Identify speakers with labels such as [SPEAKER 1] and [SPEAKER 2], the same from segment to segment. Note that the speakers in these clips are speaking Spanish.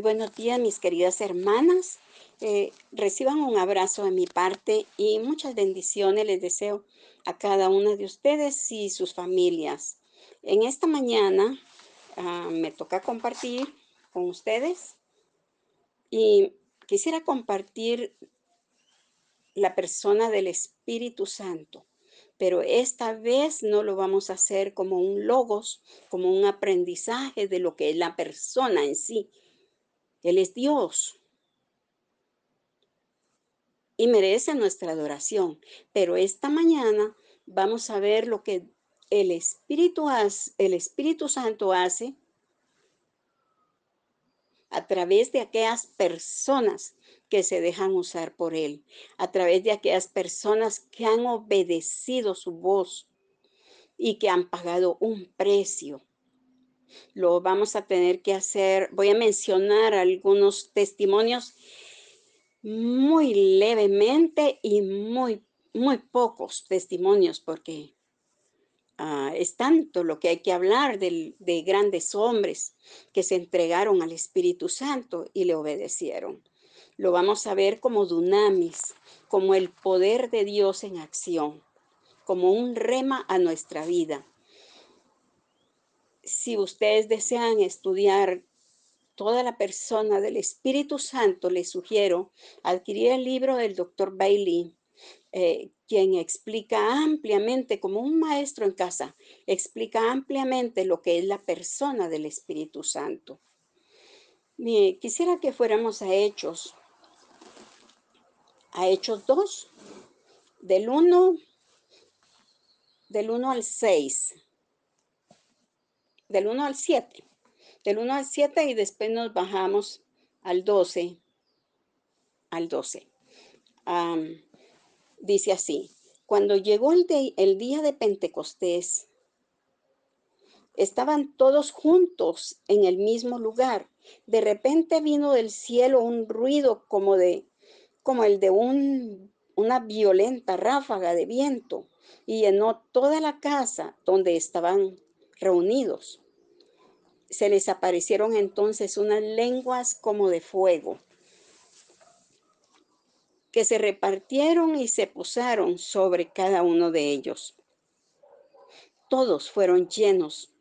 [SPEAKER 1] buenos días, mis queridas hermanas. Eh, reciban un abrazo de mi parte y muchas bendiciones les deseo a cada una de ustedes y sus familias. En esta mañana ah, me toca compartir con ustedes y quisiera compartir la persona del Espíritu Santo, pero esta vez no lo vamos a hacer como un logos, como un aprendizaje de lo que es la persona en sí. Él es Dios, y merece nuestra adoración. Pero esta mañana vamos a ver lo que el Espíritu, el Espíritu Santo hace a través de aquellas personas que se dejan usar por Él, a través de aquellas personas que han obedecido su voz y que han pagado un precio. Lo vamos a tener que hacer, voy a mencionar algunos testimonios muy levemente y muy, muy pocos testimonios porque ah, es tanto lo que hay que hablar de, de grandes hombres que se entregaron al Espíritu Santo y le obedecieron. Lo vamos a ver como dunamis, como el poder de Dios en acción, como un rema a nuestra vida. Si ustedes desean estudiar toda la persona del Espíritu Santo, le sugiero adquirir el libro del doctor Bailey, eh, quien explica ampliamente, como un maestro en casa, explica ampliamente lo que es la persona del Espíritu Santo. quisiera que fuéramos a Hechos, a Hechos 2, del 1, del 1 al 6, del 1 al 7 del 1 al 7 y después nos bajamos al 12, al 12. dice así, cuando llegó el, el día de Pentecostés, estaban todos juntos en el mismo lugar. De repente vino del cielo un ruido como de como el de un, una violenta ráfaga de viento y llenó toda la casa donde estaban reunidos se les aparecieron entonces unas lenguas como de fuego que se repartieron y se posaron sobre cada uno de ellos. Todos fueron llenos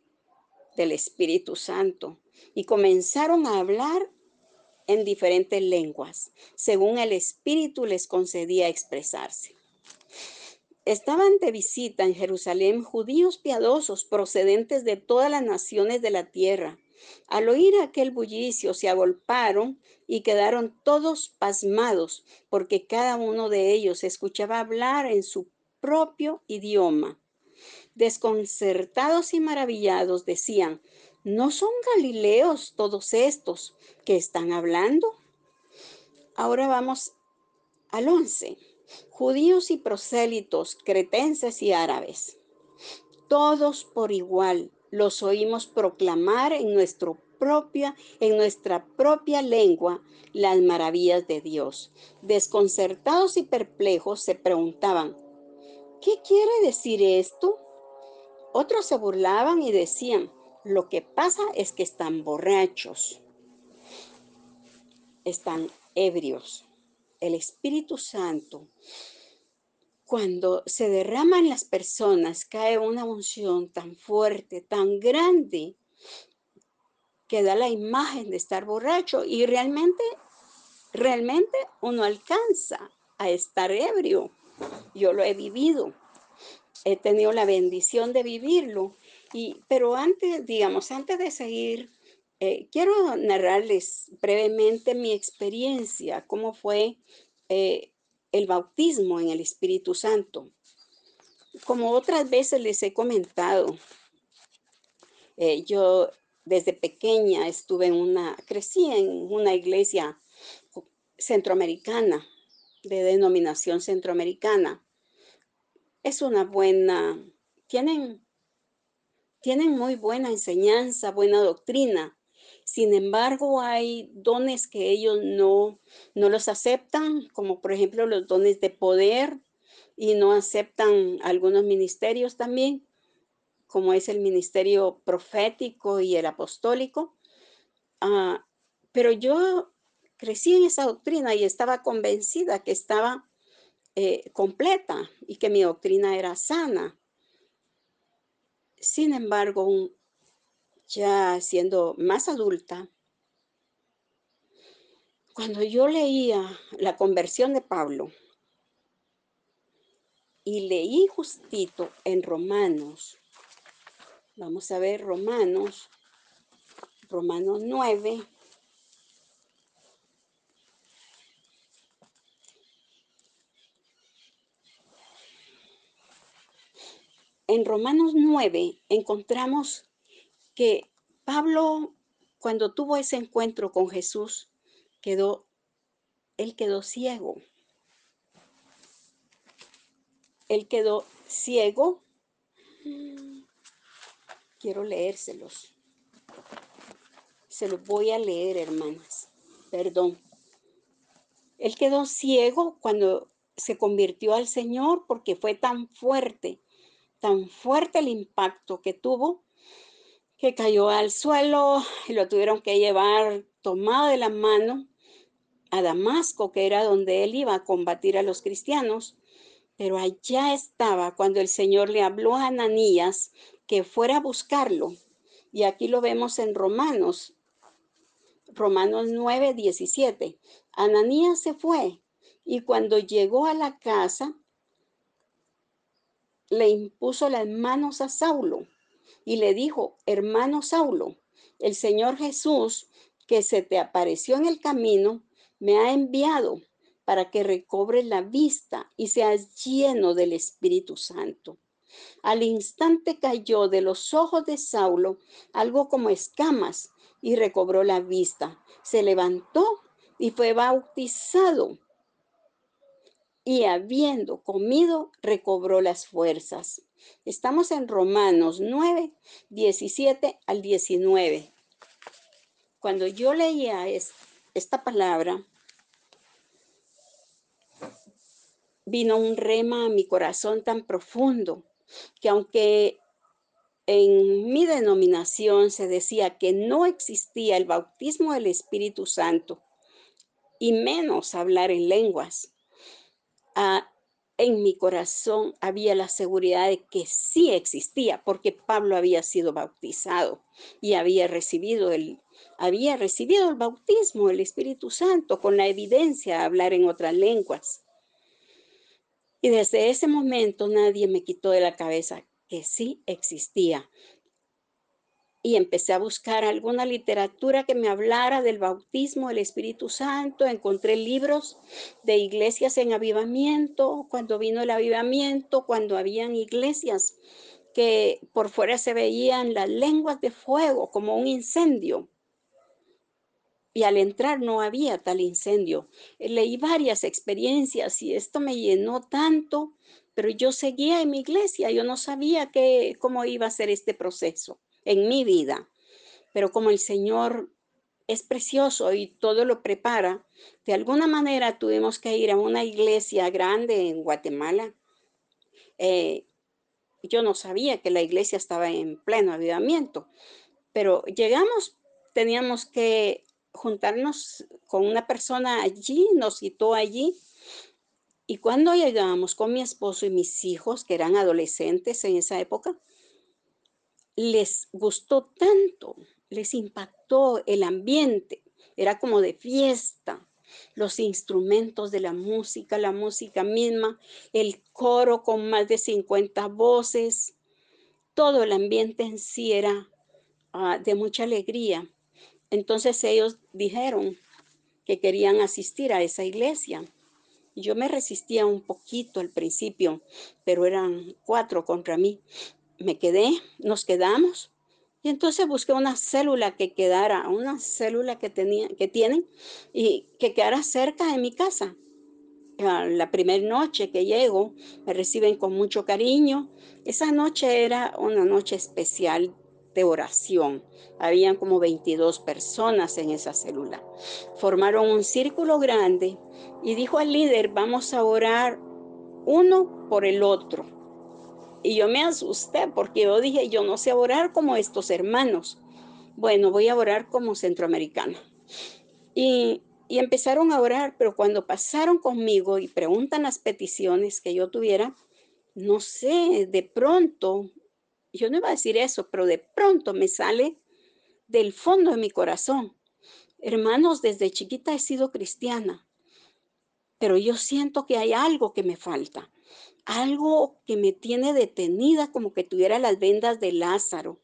[SPEAKER 1] del Espíritu Santo y comenzaron a hablar en diferentes lenguas, según el Espíritu les concedía expresarse. Estaban de visita en Jerusalén judíos piadosos procedentes de todas las naciones de la tierra. Al oír aquel bullicio se agolparon y quedaron todos pasmados porque cada uno de ellos escuchaba hablar en su propio idioma. Desconcertados y maravillados decían, ¿no son galileos todos estos que están hablando? Ahora vamos al once judíos y prosélitos, cretenses y árabes. Todos por igual los oímos proclamar en, nuestro propia, en nuestra propia lengua las maravillas de Dios. Desconcertados y perplejos se preguntaban, ¿qué quiere decir esto? Otros se burlaban y decían, lo que pasa es que están borrachos, están ebrios el Espíritu Santo, cuando se derrama en las personas, cae una unción tan fuerte, tan grande, que da la imagen de estar borracho y realmente, realmente uno alcanza a estar ebrio. Yo lo he vivido, he tenido la bendición de vivirlo, y, pero antes, digamos, antes de seguir eh, quiero narrarles brevemente mi experiencia, cómo fue eh, el bautismo en el Espíritu Santo. Como otras veces les he comentado, eh, yo desde pequeña estuve en una, crecí en una iglesia centroamericana, de denominación centroamericana. Es una buena, tienen, tienen muy buena enseñanza, buena doctrina, sin embargo, hay dones que ellos no, no los aceptan, como por ejemplo los dones de poder, y no aceptan algunos ministerios también, como es el ministerio profético y el apostólico. Ah, pero yo crecí en esa doctrina y estaba convencida que estaba eh, completa y que mi doctrina era sana. Sin embargo, ya siendo más adulta, cuando yo leía la conversión de Pablo y leí justito en Romanos, vamos a ver Romanos, Romanos 9, en Romanos 9 encontramos que Pablo, cuando tuvo ese encuentro con Jesús, quedó, él quedó ciego. Él quedó ciego. Quiero leérselos. Se los voy a leer, hermanas. Perdón. Él quedó ciego cuando se convirtió al Señor porque fue tan fuerte, tan fuerte el impacto que tuvo que cayó al suelo y lo tuvieron que llevar tomado de la mano a Damasco, que era donde él iba a combatir a los cristianos. Pero allá estaba cuando el Señor le habló a Ananías que fuera a buscarlo. Y aquí lo vemos en Romanos, Romanos 9, 17. Ananías se fue y cuando llegó a la casa, le impuso las manos a Saulo y le dijo, hermano Saulo, el Señor Jesús que se te apareció en el camino, me ha enviado para que recobres la vista y seas lleno del Espíritu Santo. Al instante cayó de los ojos de Saulo algo como escamas y recobró la vista. Se levantó y fue bautizado. Y habiendo comido, recobró las fuerzas. Estamos en Romanos 9, 17 al 19. Cuando yo leía esta palabra, vino un rema a mi corazón tan profundo que aunque en mi denominación se decía que no existía el bautismo del Espíritu Santo y menos hablar en lenguas, ah, en mi corazón había la seguridad de que sí existía, porque Pablo había sido bautizado y había recibido el, había recibido el bautismo del Espíritu Santo con la evidencia de hablar en otras lenguas. Y desde ese momento nadie me quitó de la cabeza que sí existía. Y empecé a buscar alguna literatura que me hablara del bautismo del Espíritu Santo. Encontré libros de iglesias en avivamiento, cuando vino el avivamiento, cuando habían iglesias que por fuera se veían las lenguas de fuego como un incendio y al entrar no había tal incendio. Leí varias experiencias y esto me llenó tanto, pero yo seguía en mi iglesia, yo no sabía que, cómo iba a ser este proceso en mi vida. Pero como el Señor es precioso y todo lo prepara, de alguna manera tuvimos que ir a una iglesia grande en Guatemala. Eh, yo no sabía que la iglesia estaba en pleno avivamiento, pero llegamos, teníamos que juntarnos con una persona allí, nos citó allí. Y cuando llegamos con mi esposo y mis hijos, que eran adolescentes en esa época, les gustó tanto, les impactó el ambiente, era como de fiesta, los instrumentos de la música, la música misma, el coro con más de 50 voces, todo el ambiente en sí era ah, de mucha alegría. Entonces ellos dijeron que querían asistir a esa iglesia. Yo me resistía un poquito al principio, pero eran cuatro contra mí. Me quedé, nos quedamos. Y entonces busqué una célula que quedara, una célula que, tenía, que tienen y que quedara cerca de mi casa. La primera noche que llego, me reciben con mucho cariño. Esa noche era una noche especial de oración. Habían como 22 personas en esa célula. Formaron un círculo grande y dijo al líder, vamos a orar uno por el otro. Y yo me asusté porque yo dije, yo no sé orar como estos hermanos. Bueno, voy a orar como centroamericana. Y, y empezaron a orar, pero cuando pasaron conmigo y preguntan las peticiones que yo tuviera, no sé, de pronto, yo no iba a decir eso, pero de pronto me sale del fondo de mi corazón. Hermanos, desde chiquita he sido cristiana, pero yo siento que hay algo que me falta, algo que me tiene detenida como que tuviera las vendas de Lázaro.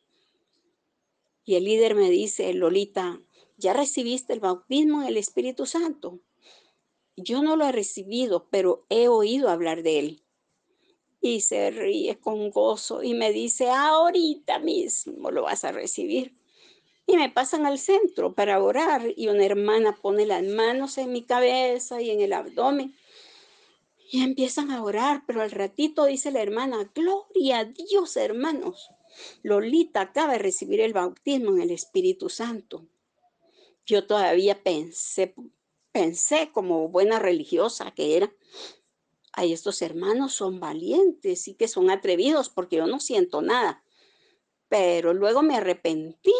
[SPEAKER 1] Y el líder me dice, Lolita, ¿ya recibiste el bautismo en el Espíritu Santo? Yo no lo he recibido, pero he oído hablar de él. Y se ríe con gozo y me dice, ahorita mismo lo vas a recibir. Y me pasan al centro para orar y una hermana pone las manos en mi cabeza y en el abdomen. Y empiezan a orar, pero al ratito dice la hermana, gloria a Dios, hermanos. Lolita acaba de recibir el bautismo en el Espíritu Santo. Yo todavía pensé, pensé como buena religiosa que era, ay, estos hermanos son valientes y que son atrevidos porque yo no siento nada. Pero luego me arrepentí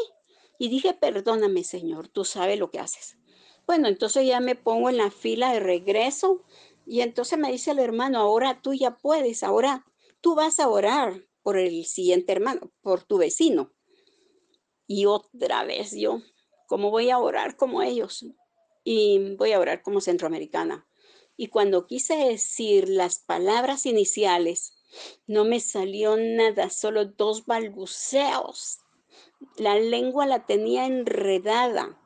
[SPEAKER 1] y dije, perdóname, Señor, tú sabes lo que haces. Bueno, entonces ya me pongo en la fila de regreso y entonces me dice el hermano, ahora tú ya puedes, ahora tú vas a orar por el siguiente hermano, por tu vecino. Y otra vez yo, ¿cómo voy a orar como ellos? Y voy a orar como centroamericana. Y cuando quise decir las palabras iniciales, no me salió nada, solo dos balbuceos la lengua la tenía enredada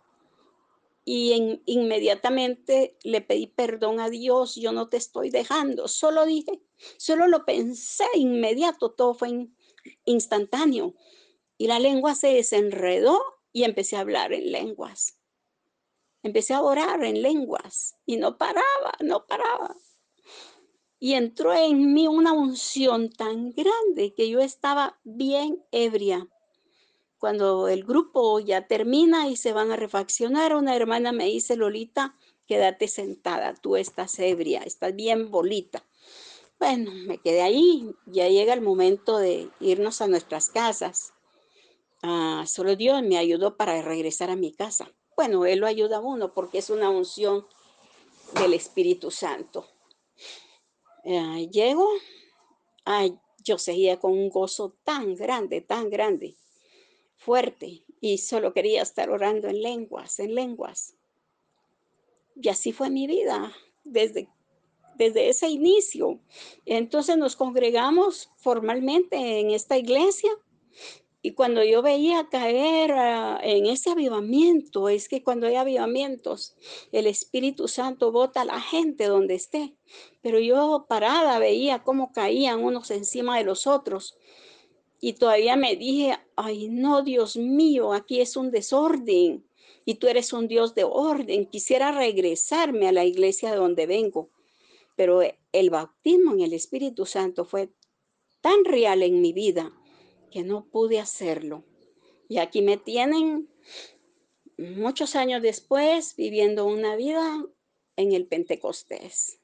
[SPEAKER 1] y inmediatamente le pedí perdón a Dios, yo no te estoy dejando, solo dije, solo lo pensé inmediato, todo fue instantáneo y la lengua se desenredó y empecé a hablar en lenguas. Empecé a orar en lenguas y no paraba, no paraba. Y entró en mí una unción tan grande que yo estaba bien ebria cuando el grupo ya termina y se van a refaccionar, una hermana me dice, Lolita, quédate sentada, tú estás ebria, estás bien bolita. Bueno, me quedé ahí, ya llega el momento de irnos a nuestras casas. Ah, solo Dios me ayudó para regresar a mi casa. Bueno, Él lo ayuda a uno porque es una unción del Espíritu Santo. Ah, llego, ay, yo seguía con un gozo tan grande, tan grande fuerte y solo quería estar orando en lenguas, en lenguas. Y así fue mi vida desde, desde ese inicio. Entonces nos congregamos formalmente en esta iglesia y cuando yo veía caer en ese avivamiento, es que cuando hay avivamientos, el Espíritu Santo bota a la gente donde esté. Pero yo parada veía cómo caían unos encima de los otros y todavía me dije, ay no, Dios mío, aquí es un desorden y tú eres un Dios de orden. Quisiera regresarme a la iglesia de donde vengo, pero el bautismo en el Espíritu Santo fue tan real en mi vida que no pude hacerlo. Y aquí me tienen muchos años después viviendo una vida en el Pentecostés.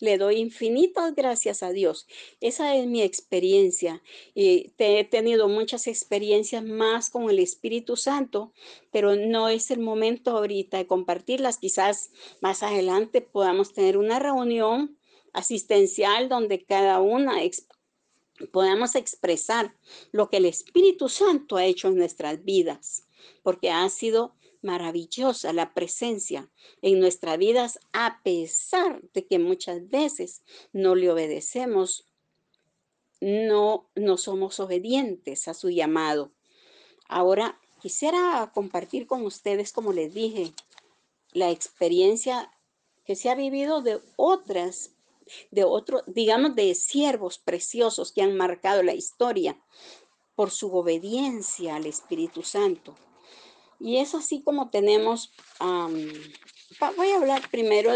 [SPEAKER 1] Le doy infinitas gracias a Dios. Esa es mi experiencia. Y he tenido muchas experiencias más con el Espíritu Santo, pero no es el momento ahorita de compartirlas. Quizás más adelante podamos tener una reunión asistencial donde cada una podamos expresar lo que el Espíritu Santo ha hecho en nuestras vidas, porque ha sido maravillosa la presencia en nuestras vidas a pesar de que muchas veces no le obedecemos, no, no somos obedientes a su llamado. Ahora quisiera compartir con ustedes, como les dije, la experiencia que se ha vivido de otras, de otros, digamos, de siervos preciosos que han marcado la historia por su obediencia al Espíritu Santo. Y es así como tenemos, voy a hablar primero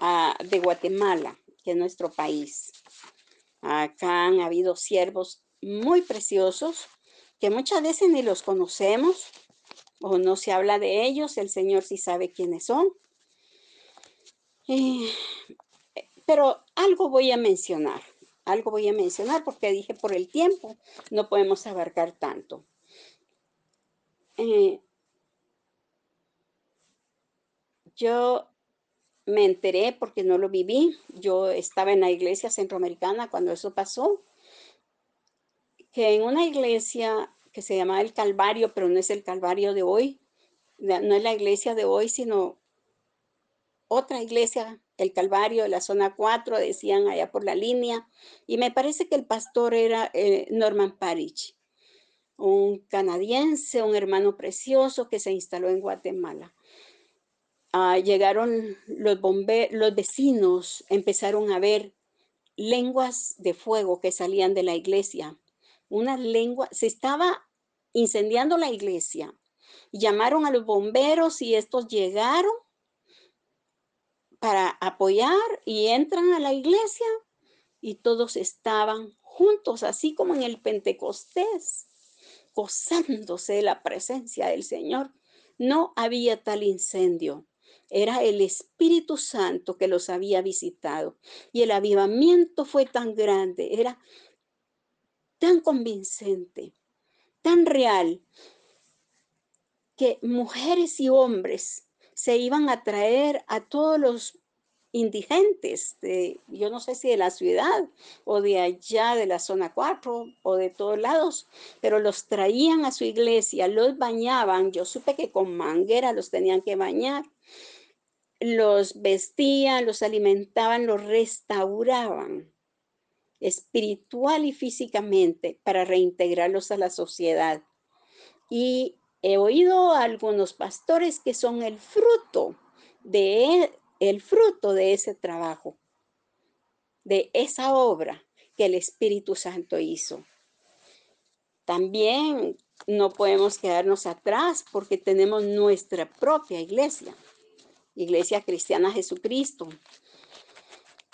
[SPEAKER 1] ah, de Guatemala, que es nuestro país. Acá han habido siervos muy preciosos que muchas veces ni los conocemos o no se habla de ellos, el Señor sí sabe quiénes son. Pero algo voy a mencionar, algo voy a mencionar porque dije por el tiempo no podemos abarcar tanto. Eh, Yo me enteré porque no lo viví. Yo estaba en la iglesia centroamericana cuando eso pasó, que en una iglesia que se llamaba el Calvario, pero no es el Calvario de hoy, no es la iglesia de hoy, sino otra iglesia, el Calvario de la zona 4, decían allá por la línea, y me parece que el pastor era eh, Norman Parich, un canadiense, un hermano precioso que se instaló en Guatemala. Ah, llegaron los los vecinos empezaron a ver lenguas de fuego que salían de la iglesia. Una lengua, se estaba incendiando la iglesia. Llamaron a los bomberos y estos llegaron para apoyar y entran a la iglesia y todos estaban juntos, así como en el Pentecostés, gozándose de la presencia del Señor. No había tal incendio. Era el Espíritu Santo que los había visitado. Y el avivamiento fue tan grande, era tan convincente, tan real, que mujeres y hombres se iban a traer a todos los indigentes de, yo no sé si de la ciudad o de allá de la zona 4 o de todos lados, pero los traían a su iglesia, los bañaban, yo supe que con manguera los tenían que bañar, los vestían, los alimentaban, los restauraban espiritual y físicamente para reintegrarlos a la sociedad. Y he oído a algunos pastores que son el fruto de el fruto de ese trabajo, de esa obra que el Espíritu Santo hizo. También no podemos quedarnos atrás porque tenemos nuestra propia iglesia, Iglesia Cristiana Jesucristo.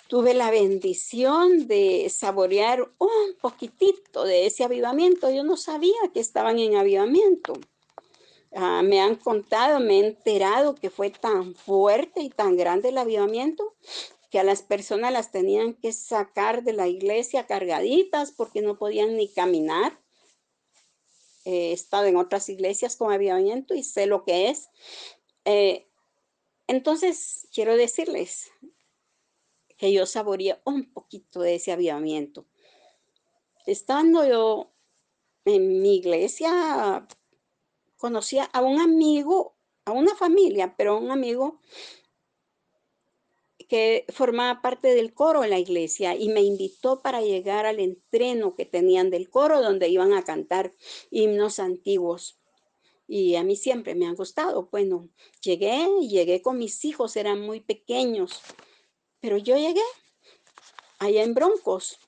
[SPEAKER 1] Tuve la bendición de saborear un poquitito de ese avivamiento. Yo no sabía que estaban en avivamiento. Ah, me han contado, me he enterado que fue tan fuerte y tan grande el avivamiento que a las personas las tenían que sacar de la iglesia cargaditas porque no podían ni caminar. he estado en otras iglesias con avivamiento y sé lo que es. Eh, entonces, quiero decirles que yo saboreé un poquito de ese avivamiento. Estando yo en mi iglesia conocía a un amigo, a una familia, pero un amigo que formaba parte del coro en la iglesia y me invitó para llegar al entreno que tenían del coro donde iban a cantar himnos antiguos. Y a mí siempre me han gustado. Bueno, llegué, llegué con mis hijos, eran muy pequeños, pero yo llegué allá en Broncos.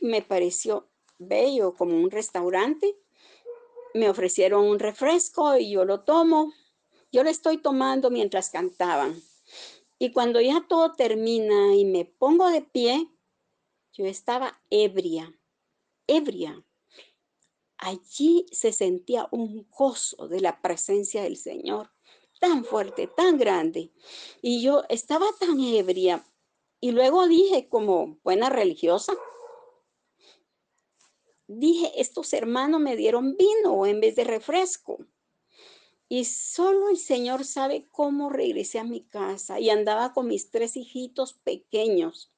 [SPEAKER 1] Me pareció bello como un restaurante me ofrecieron un refresco y yo lo tomo. Yo lo estoy tomando mientras cantaban. Y cuando ya todo termina y me pongo de pie, yo estaba ebria, ebria. Allí se sentía un gozo de la presencia del Señor, tan fuerte, tan grande. Y yo estaba tan ebria. Y luego dije como buena religiosa, dije, estos hermanos me dieron vino en vez de refresco. Y solo el Señor sabe cómo regresé a mi casa y andaba con mis tres hijitos pequeños.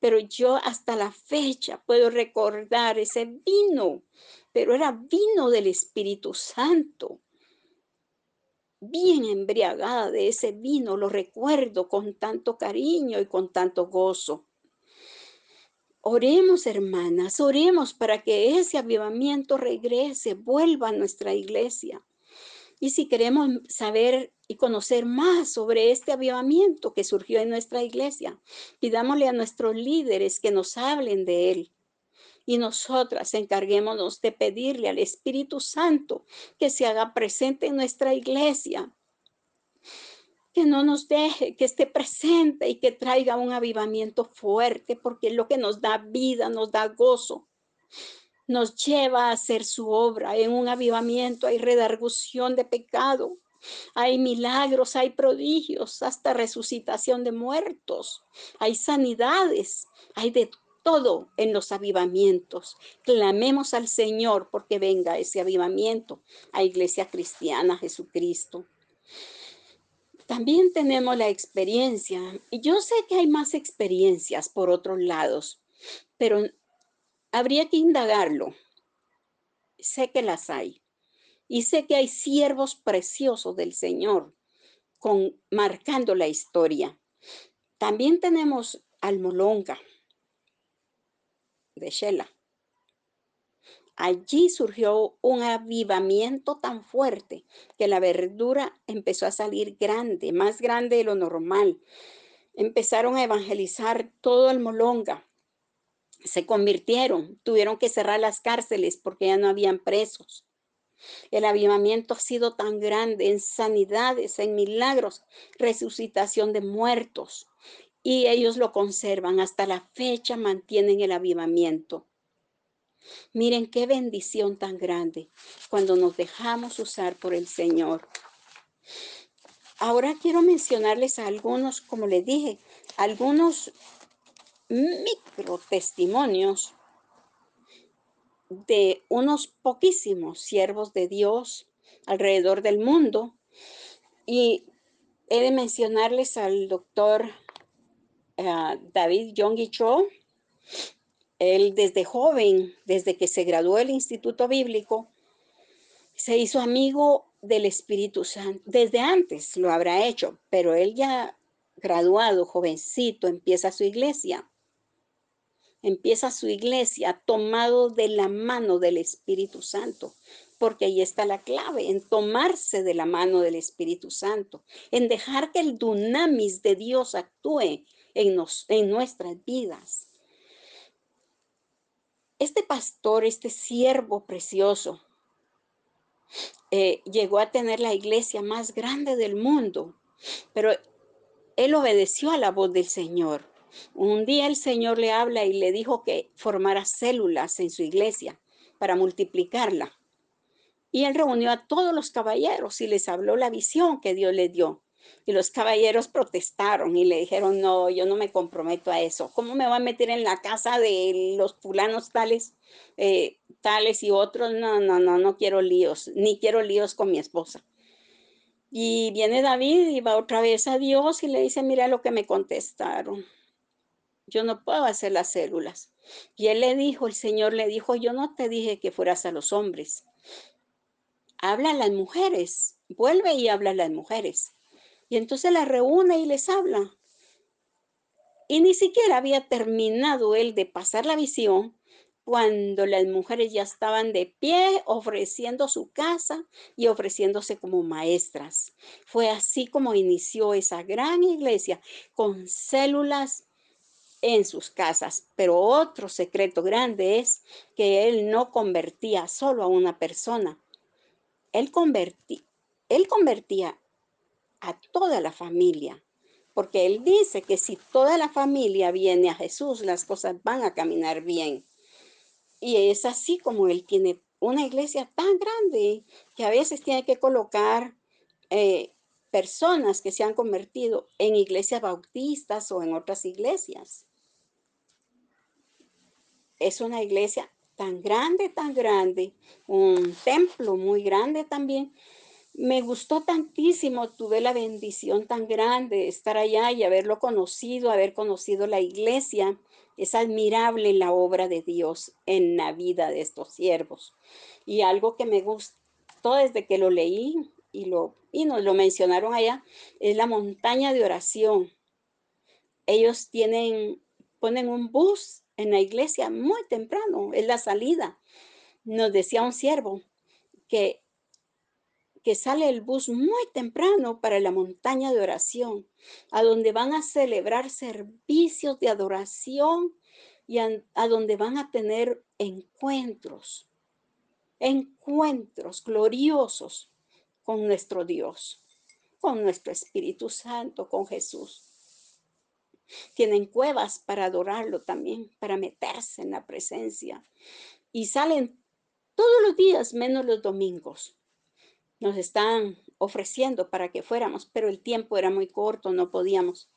[SPEAKER 1] Pero yo hasta la fecha puedo recordar ese vino, pero era vino del Espíritu Santo. Bien embriagada de ese vino, lo recuerdo con tanto cariño y con tanto gozo. Oremos, hermanas, oremos para que ese avivamiento regrese, vuelva a nuestra iglesia. Y si queremos saber y conocer más sobre este avivamiento que surgió en nuestra iglesia, pidámosle a nuestros líderes que nos hablen de él. Y nosotras encarguémonos de pedirle al Espíritu Santo que se haga presente en nuestra iglesia que no nos deje, que esté presente y que traiga un avivamiento fuerte, porque es lo que nos da vida, nos da gozo, nos lleva a hacer su obra. En un avivamiento hay redargución de pecado, hay milagros, hay prodigios, hasta resucitación de muertos, hay sanidades, hay de todo en los avivamientos. Clamemos al Señor porque venga ese avivamiento a Iglesia Cristiana Jesucristo. También tenemos la experiencia. Y yo sé que hay más experiencias por otros lados, pero habría que indagarlo. Sé que las hay. Y sé que hay siervos preciosos del Señor con, marcando la historia. También tenemos al Molonga de Shela. Allí surgió un avivamiento tan fuerte que la verdura empezó a salir grande, más grande de lo normal. Empezaron a evangelizar todo el Molonga. Se convirtieron, tuvieron que cerrar las cárceles porque ya no habían presos. El avivamiento ha sido tan grande en sanidades, en milagros, resucitación de muertos. Y ellos lo conservan. Hasta la fecha mantienen el avivamiento. Miren qué bendición tan grande cuando nos dejamos usar por el Señor. Ahora quiero mencionarles a algunos, como les dije, algunos micro testimonios de unos poquísimos siervos de Dios alrededor del mundo. Y he de mencionarles al doctor uh, David Yonggi Cho. Él desde joven, desde que se graduó del Instituto Bíblico, se hizo amigo del Espíritu Santo. Desde antes lo habrá hecho, pero él ya graduado, jovencito, empieza su iglesia empieza su iglesia tomado de la mano del Espíritu Santo, porque ahí está la clave, en tomarse de la mano del Espíritu Santo, en dejar que el dunamis de Dios actúe en, en nuestras vidas. Este pastor, este siervo precioso, eh, llegó a tener la iglesia más grande del mundo, pero él obedeció a la voz del Señor. Un día el Señor le habla y le dijo que formara células en su iglesia para multiplicarla. Y él reunió a todos los caballeros y les habló la visión que Dios le dio. Y los caballeros protestaron y le dijeron, no, yo no me comprometo a eso. ¿Cómo me va a meter en la casa de los fulanos tales, eh, tales y otros? No, no, no, no quiero líos, ni quiero líos con mi esposa. Y viene David y va otra vez a Dios y le dice, mira lo que me contestaron yo no puedo hacer las células. Y él le dijo, el Señor le dijo, yo no te dije que fueras a los hombres. Habla a las mujeres, vuelve y habla a las mujeres. Y entonces las reúne y les habla. Y ni siquiera había terminado él de pasar la visión cuando las mujeres ya estaban de pie ofreciendo su casa y ofreciéndose como maestras. Fue así como inició esa gran iglesia con células en sus casas. Pero otro secreto grande es que él no convertía solo a una persona. Él, convertí, él convertía a toda la familia. Porque él dice que si toda la familia viene a Jesús, las cosas van a caminar bien. Y es así como él tiene una iglesia tan grande que a veces tiene que colocar eh, personas que se han convertido en iglesias bautistas o en otras iglesias es una iglesia tan grande, tan grande, un templo muy grande también. Me gustó tantísimo, tuve la bendición tan grande de estar allá y haberlo conocido, haber conocido la iglesia. Es admirable la obra de Dios en la vida de estos siervos. Y algo que me gustó desde que lo leí y, lo, y nos lo mencionaron allá, es la montaña de oración. Ellos tienen, ponen un bus en la iglesia muy temprano, es la salida. Nos decía un siervo que, que sale el bus muy temprano para la montaña de oración, a donde van a celebrar servicios de adoración y a, donde van a tener encuentros, encuentros gloriosos con nuestro Dios, con nuestro Espíritu Santo, con Jesús. Tienen cuevas para adorarlo también, para meterse en la presencia. Y salen todos los días, menos los domingos. Nos están ofreciendo para que fuéramos, pero el tiempo era muy corto, no podíamos.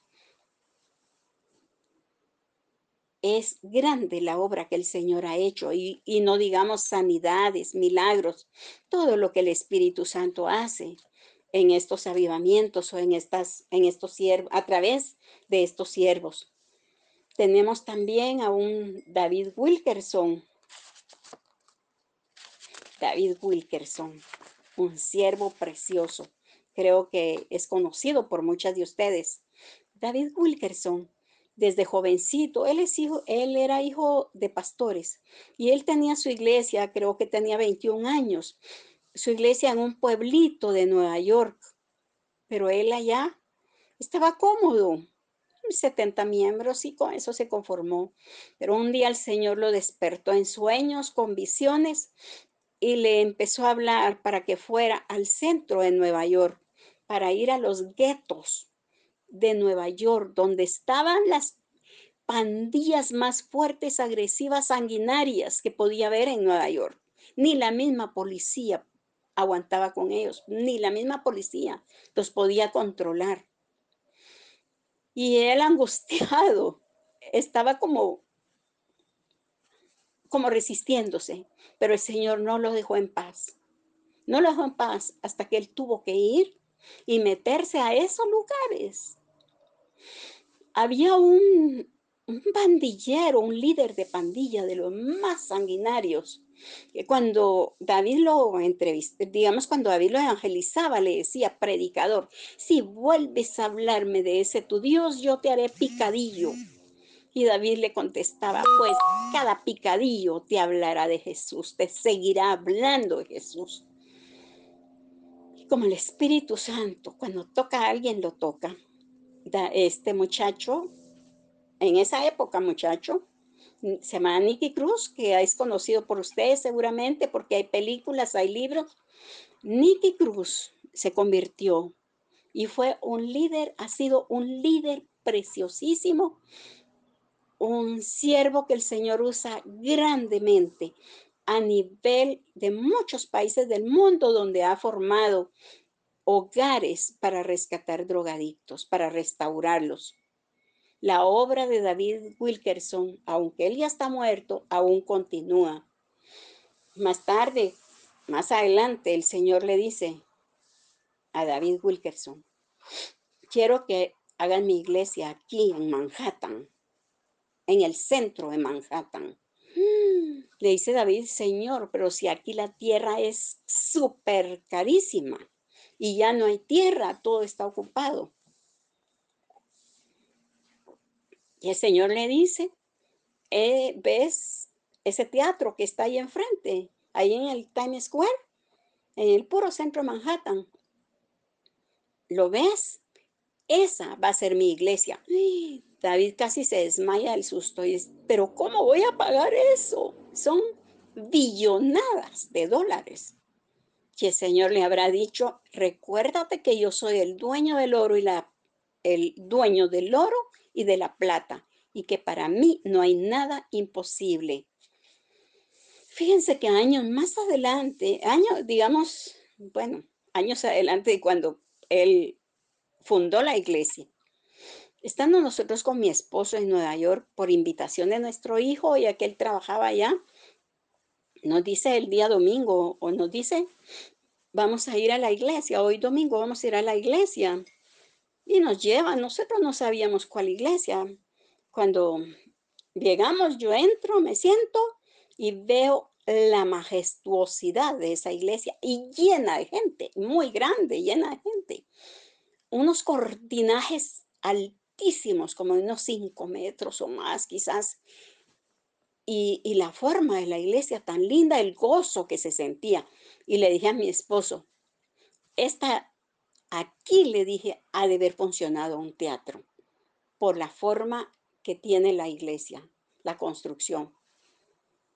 [SPEAKER 1] Es grande la obra que el Señor ha hecho y, no digamos sanidades, milagros, todo lo que el Espíritu Santo hace en estos avivamientos o en, estas, en estos siervos, a través de estos siervos. Tenemos también a un David Wilkerson. David Wilkerson, un siervo precioso. Creo que es conocido por muchas de ustedes. David Wilkerson, desde jovencito, él, es hijo, él era hijo de pastores y él tenía su iglesia, creo que tenía 21 años, su iglesia en un pueblito de Nueva York, pero él allá estaba cómodo, 70 miembros y con eso se conformó. Pero un día el Señor lo despertó en sueños, con visiones y le empezó a hablar para que fuera al centro de Nueva York, para ir a los guetos de Nueva York, donde estaban las pandillas más fuertes, agresivas, sanguinarias que podía haber en Nueva York. Ni la misma policía aguantaba con ellos, ni la misma policía los podía controlar. Y él angustiado estaba como como resistiéndose, pero el Señor no lo dejó en paz. No lo dejó en paz hasta que él tuvo que ir y meterse a esos lugares. Había un, un pandillero, un líder de pandilla de los más sanguinarios, que cuando David lo entrevistó, digamos, cuando David lo evangelizaba, le decía, predicador, si vuelves a hablarme de ese tu Dios, yo te haré picadillo. Y David le contestaba, pues cada picadillo te hablará de Jesús, te seguirá hablando de Jesús. Como el Espíritu Santo, cuando toca a alguien, lo toca. Este muchacho, en esa época, muchacho, se llama Nicky Cruz, que es conocido por ustedes seguramente porque hay películas, hay libros. Nicky Cruz se convirtió y fue un líder, ha sido un líder preciosísimo un siervo que el Señor usa grandemente a nivel de muchos países del mundo donde ha formado hogares para rescatar drogadictos, para restaurarlos. La obra de David Wilkerson, aunque él ya está muerto, aún continúa. Más tarde, más adelante, el Señor le dice a David Wilkerson, quiero que hagan mi iglesia aquí en Manhattan en el centro de Manhattan. Le dice David, Señor, pero si aquí la tierra es súper carísima y ya no hay tierra, todo está ocupado. Y el Señor le dice, eh, ¿ves ese teatro que está ahí enfrente, ahí en el Times Square, en el puro centro de Manhattan? ¿Lo ves? Esa va a ser mi iglesia. David casi se desmaya del susto y dice, pero ¿cómo voy a pagar eso? Son billonadas de dólares. Y el Señor le habrá dicho, recuérdate que yo soy el dueño del oro y la, el dueño del oro y de la plata y que para mí no hay nada imposible. Fíjense que años más adelante, años, digamos, bueno, años adelante de cuando él fundó la iglesia, Estando nosotros con mi esposo en Nueva York por invitación de nuestro hijo, ya que él trabajaba allá, nos dice el día domingo o nos dice, vamos a ir a la iglesia, hoy domingo vamos a ir a la iglesia. Y nos lleva, nosotros no sabíamos cuál iglesia. Cuando llegamos, yo entro, me siento y veo la majestuosidad de esa iglesia y llena de gente, muy grande, llena de gente. Unos cortinajes como unos cinco metros o más quizás. Y, y la forma de la iglesia tan linda, el gozo que se sentía. Y le dije a mi esposo, esta, aquí le dije, ha de haber funcionado un teatro por la forma que tiene la iglesia, la construcción.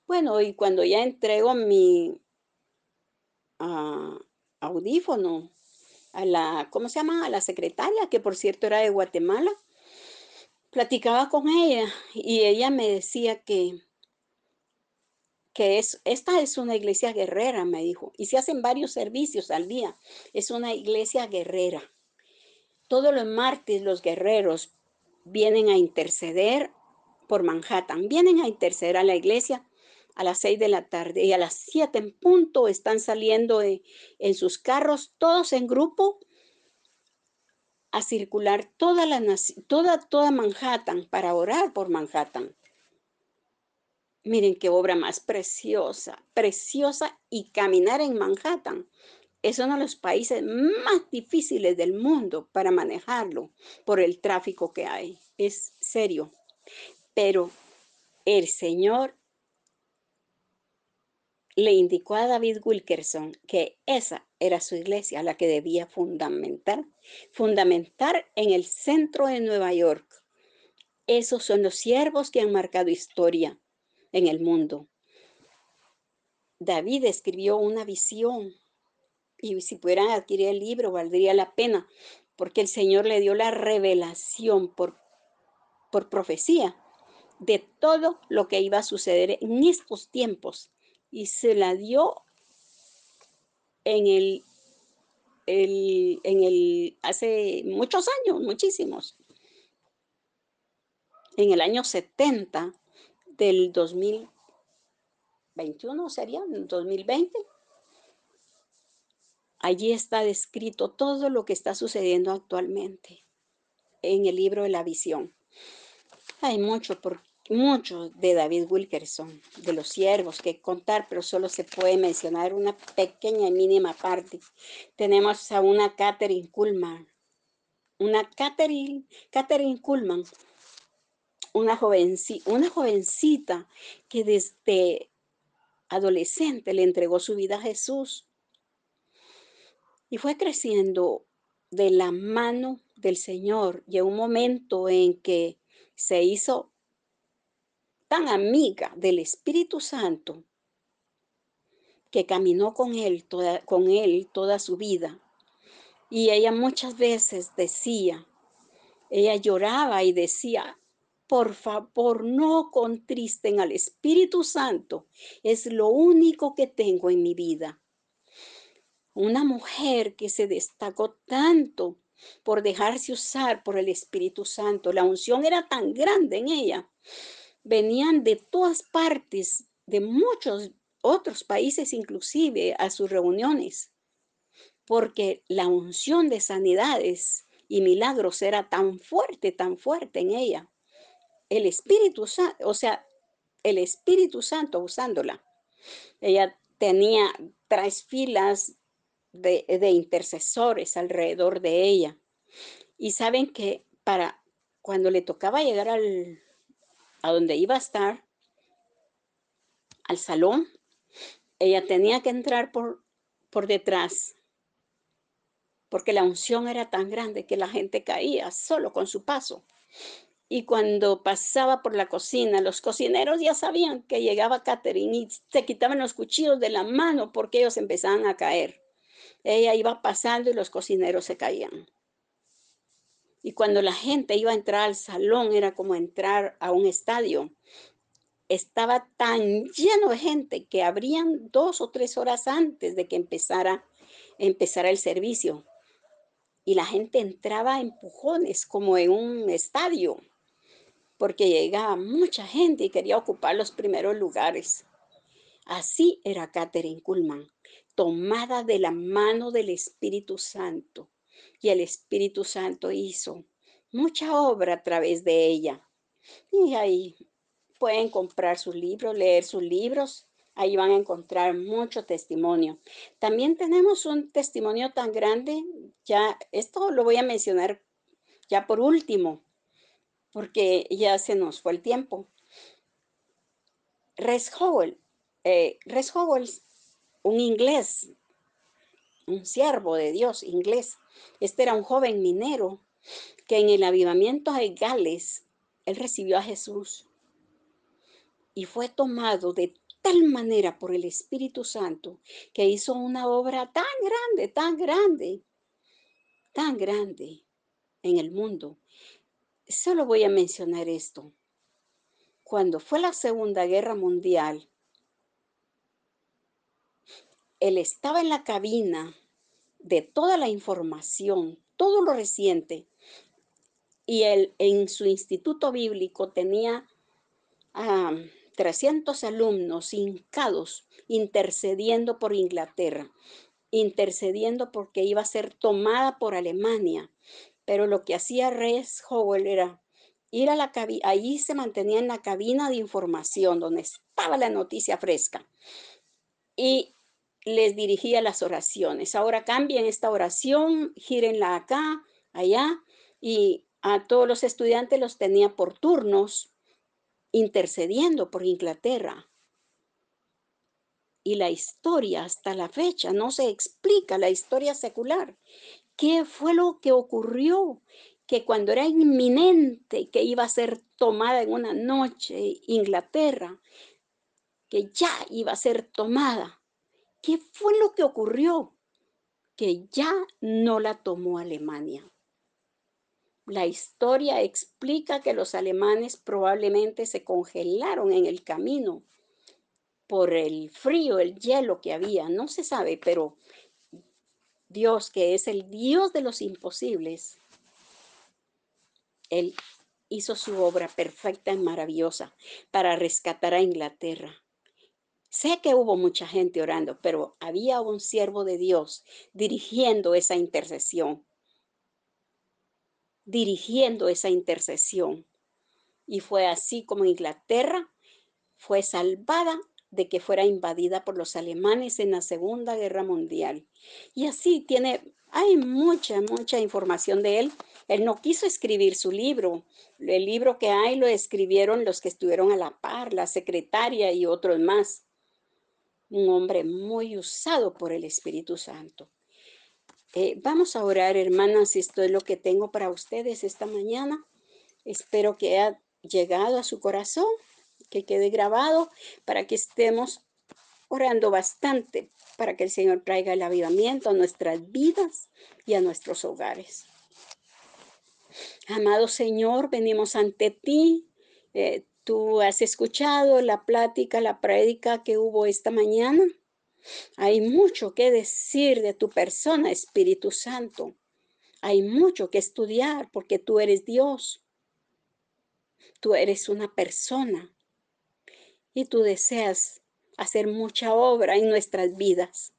[SPEAKER 1] Bueno, y cuando ya entrego mi uh, audífono a la, ¿cómo se llama? A la secretaria, que por cierto era de Guatemala, platicaba con ella y ella me decía que, que es, esta es una iglesia guerrera, me dijo, y se hacen varios servicios al día. Es una iglesia guerrera. Todos los martes los guerreros vienen a interceder por Manhattan, vienen a interceder a la iglesia a las 6 de la tarde y a las 7 en punto están saliendo en, en sus carros, todos en grupo, a circular toda, la, toda, toda Manhattan para orar por Manhattan. Miren qué obra más preciosa, preciosa y caminar en Manhattan es uno de los países más difíciles del mundo para manejarlo por el tráfico que hay. Es serio. Pero el Señor le indicó a David Wilkerson que esa era su iglesia, la que debía fundamentar, fundamentar en el centro de Nueva York. Esos son los siervos que han marcado historia en el mundo. David escribió una visión y si pudieran adquirir el libro valdría la pena, porque el Señor le dio la revelación por, por profecía de todo lo que iba a suceder en estos tiempos y se la dio en el, el, en el hace muchos años, muchísimos. En el año 70 del 2021 sería, 2020 Allí está descrito todo lo que está sucediendo actualmente en el libro de la visión. Hay mucho, por, mucho de David Wilkerson, de los siervos que contar, pero solo se puede mencionar una pequeña y mínima parte. Tenemos a una Catherine Kuhlman, una Catherine, Catherine Kuhlman, una, una jovencita que desde adolescente le entregó su vida a Jesús y fue creciendo de la mano del Señor y en un momento en que se hizo tan amiga del Espíritu Santo que caminó con él toda, con él toda su vida. Y ella muchas veces decía, ella lloraba y decía, por favor, no contristen al Espíritu Santo, es lo único que tengo en mi vida una mujer que se destacó tanto por dejarse usar por el Espíritu Santo. La unción era tan grande en ella. Venían de todas partes, de muchos otros países inclusive, a sus reuniones, porque la unción de sanidades y milagros era tan fuerte, tan fuerte en ella. El Espíritu Santo, o sea, el Espíritu Santo usándola. Ella tenía tres filas de, intercesores alrededor de ella. Y saben que para cuando le tocaba llegar al, a donde iba a estar, al salón, ella tenía que entrar por, por detrás, porque la unción era tan grande que la gente caía solo con su paso. Y cuando pasaba por la cocina, los cocineros ya sabían que llegaba Catherine y se quitaban los cuchillos de la mano porque ellos empezaban a caer. Ella iba pasando y los cocineros se caían. Y cuando la gente iba a entrar al salón, era como entrar a un estadio. Estaba tan lleno de gente que abrían dos o tres horas antes de que empezara, el servicio. Y la gente entraba a empujones como en un estadio, porque llegaba mucha gente y quería ocupar los primeros lugares. Así era Catherine Kuhlman tomada de la mano del Espíritu Santo. Y el Espíritu Santo hizo mucha obra a través de ella. Y ahí pueden comprar sus libros, leer sus libros. Ahí van a encontrar mucho testimonio. También tenemos un testimonio tan grande, ya esto lo voy a mencionar ya por último, porque ya se nos fue el tiempo. Res Howell, eh, Res Howell un inglés, un siervo de Dios inglés. Este era un joven minero que en el avivamiento de Gales, él recibió a Jesús y fue tomado de tal manera por el Espíritu Santo que hizo una obra tan grande, tan grande, tan grande en el mundo. Solo voy a mencionar esto. Cuando fue la Segunda Guerra Mundial, él estaba en la cabina de toda la información, todo lo reciente, y él en su instituto bíblico tenía 300 alumnos hincados intercediendo por Inglaterra, intercediendo porque iba a ser tomada por Alemania. Pero lo que hacía Res Howell era ir a la cabina, ahí se mantenía en la cabina de información donde estaba la noticia fresca y les dirigía las oraciones. Ahora cambien esta oración, gírenla acá, allá y a todos los estudiantes los tenía por turnos intercediendo por Inglaterra. Y la historia hasta la fecha no se explica, la historia secular. ¿Qué fue lo que ocurrió? Que cuando era inminente que iba a ser tomada en una noche Inglaterra, que ya iba a ser tomada, ¿qué fue lo que ocurrió? Que ya no la tomó Alemania. La historia explica que los alemanes probablemente se congelaron en el camino por el frío, el hielo que había, no se sabe, pero Dios, que es el Dios de los imposibles, Él hizo su obra perfecta y maravillosa para rescatar a Inglaterra. Sé que hubo mucha gente orando, pero había un siervo de Dios dirigiendo esa intercesión dirigiendo esa intercesión. Y fue así como Inglaterra fue salvada de que fuera invadida por los alemanes en la Segunda Guerra Mundial. Y así tiene, hay mucha, mucha información de él. Él no quiso escribir su libro. El libro que hay lo escribieron los que estuvieron a la par, la secretaria y otros más. Un hombre muy usado por el Espíritu Santo. Eh, vamos a orar, hermanas, esto es lo que tengo para ustedes esta mañana. Espero que haya llegado a su corazón, que quede grabado para que estemos orando bastante para que el Señor traiga el avivamiento a nuestras vidas y a nuestros hogares. Amado Señor, venimos ante ti. Eh, tú has escuchado la plática, la prédica que hubo esta mañana. Hay mucho que decir de tu persona, Espíritu Santo. Hay mucho que estudiar porque tú eres Dios. Tú eres una persona y tú deseas hacer mucha obra en nuestras vidas.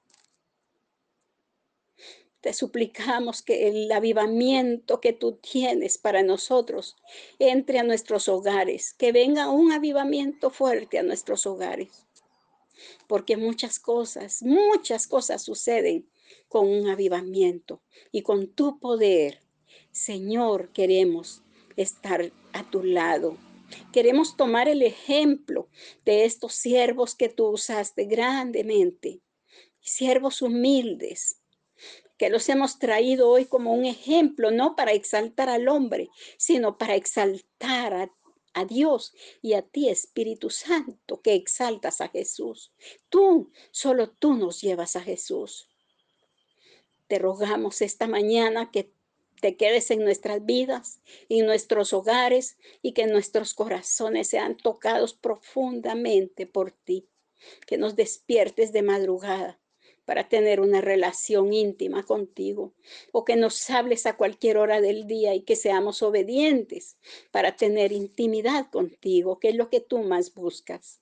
[SPEAKER 1] Te suplicamos que el avivamiento que tú tienes para nosotros entre a nuestros hogares, que venga un avivamiento fuerte a nuestros hogares porque muchas cosas, muchas cosas suceden con un avivamiento y con tu poder. Señor, queremos estar a tu lado. Queremos tomar el ejemplo de estos siervos que tú usaste grandemente, siervos humildes, que los hemos traído hoy como un ejemplo, no para exaltar al hombre, sino para exaltar a Dios y a ti, Espíritu Santo, que exaltas a Jesús. Tú, solo tú nos llevas a Jesús. Te rogamos esta mañana que te quedes en nuestras vidas, en nuestros hogares y que nuestros corazones sean tocados profundamente por ti. Que nos despiertes de madrugada para tener una relación íntima contigo o que nos hables a cualquier hora del día y que seamos obedientes para tener intimidad contigo, que es lo que tú más buscas.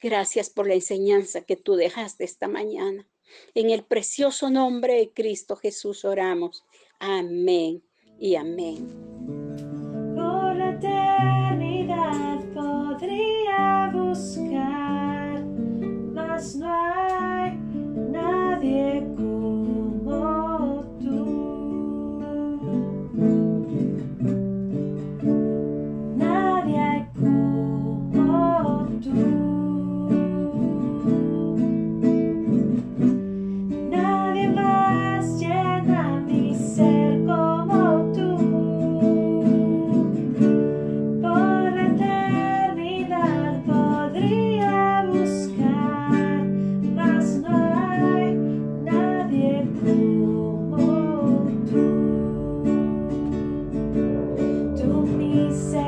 [SPEAKER 1] Gracias por la enseñanza que tú dejaste esta mañana. En el precioso nombre de Cristo Jesús oramos. Amén y amén. he said.